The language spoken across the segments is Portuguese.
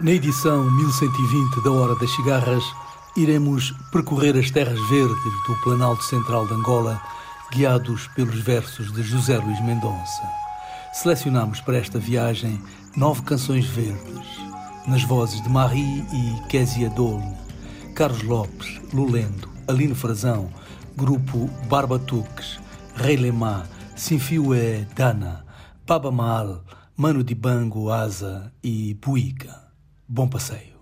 Na edição 1120 da Hora das Cigarras, iremos percorrer as terras verdes do Planalto Central de Angola, guiados pelos versos de José Luís Mendonça. Selecionamos para esta viagem nove canções verdes, nas vozes de Marie e Késia Dolo, Carlos Lopes, Lulendo, Aline Frazão, Grupo Barbatuques, Rei Lemá, Sinfiué Dana, Baba Mal, Mano de Bango, Asa e Buica. Bom passeio.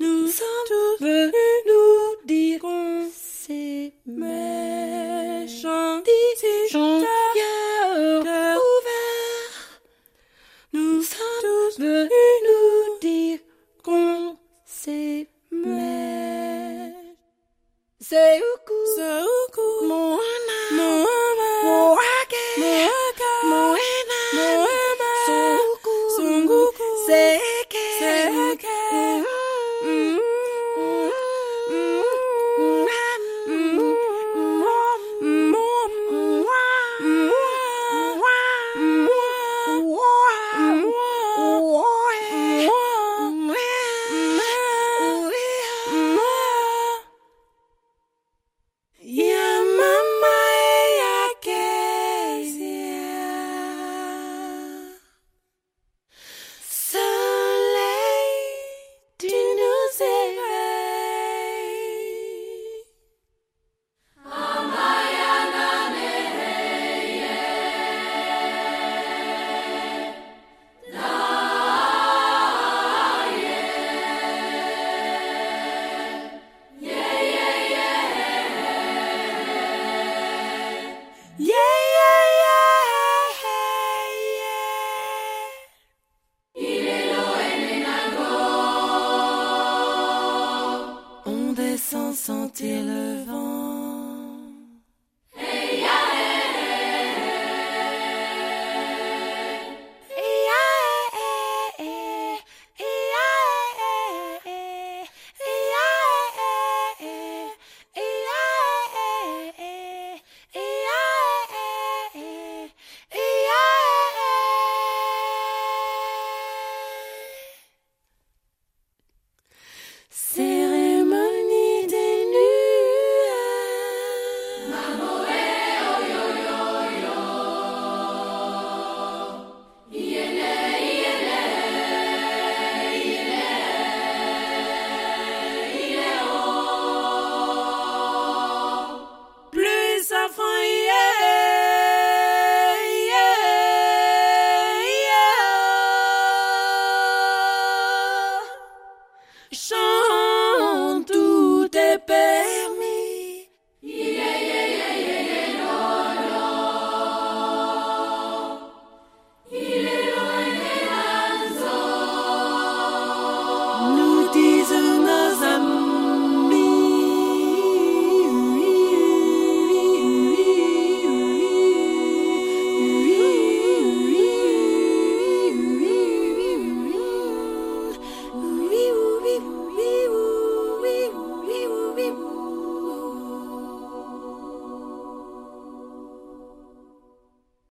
Nous sentir le vent.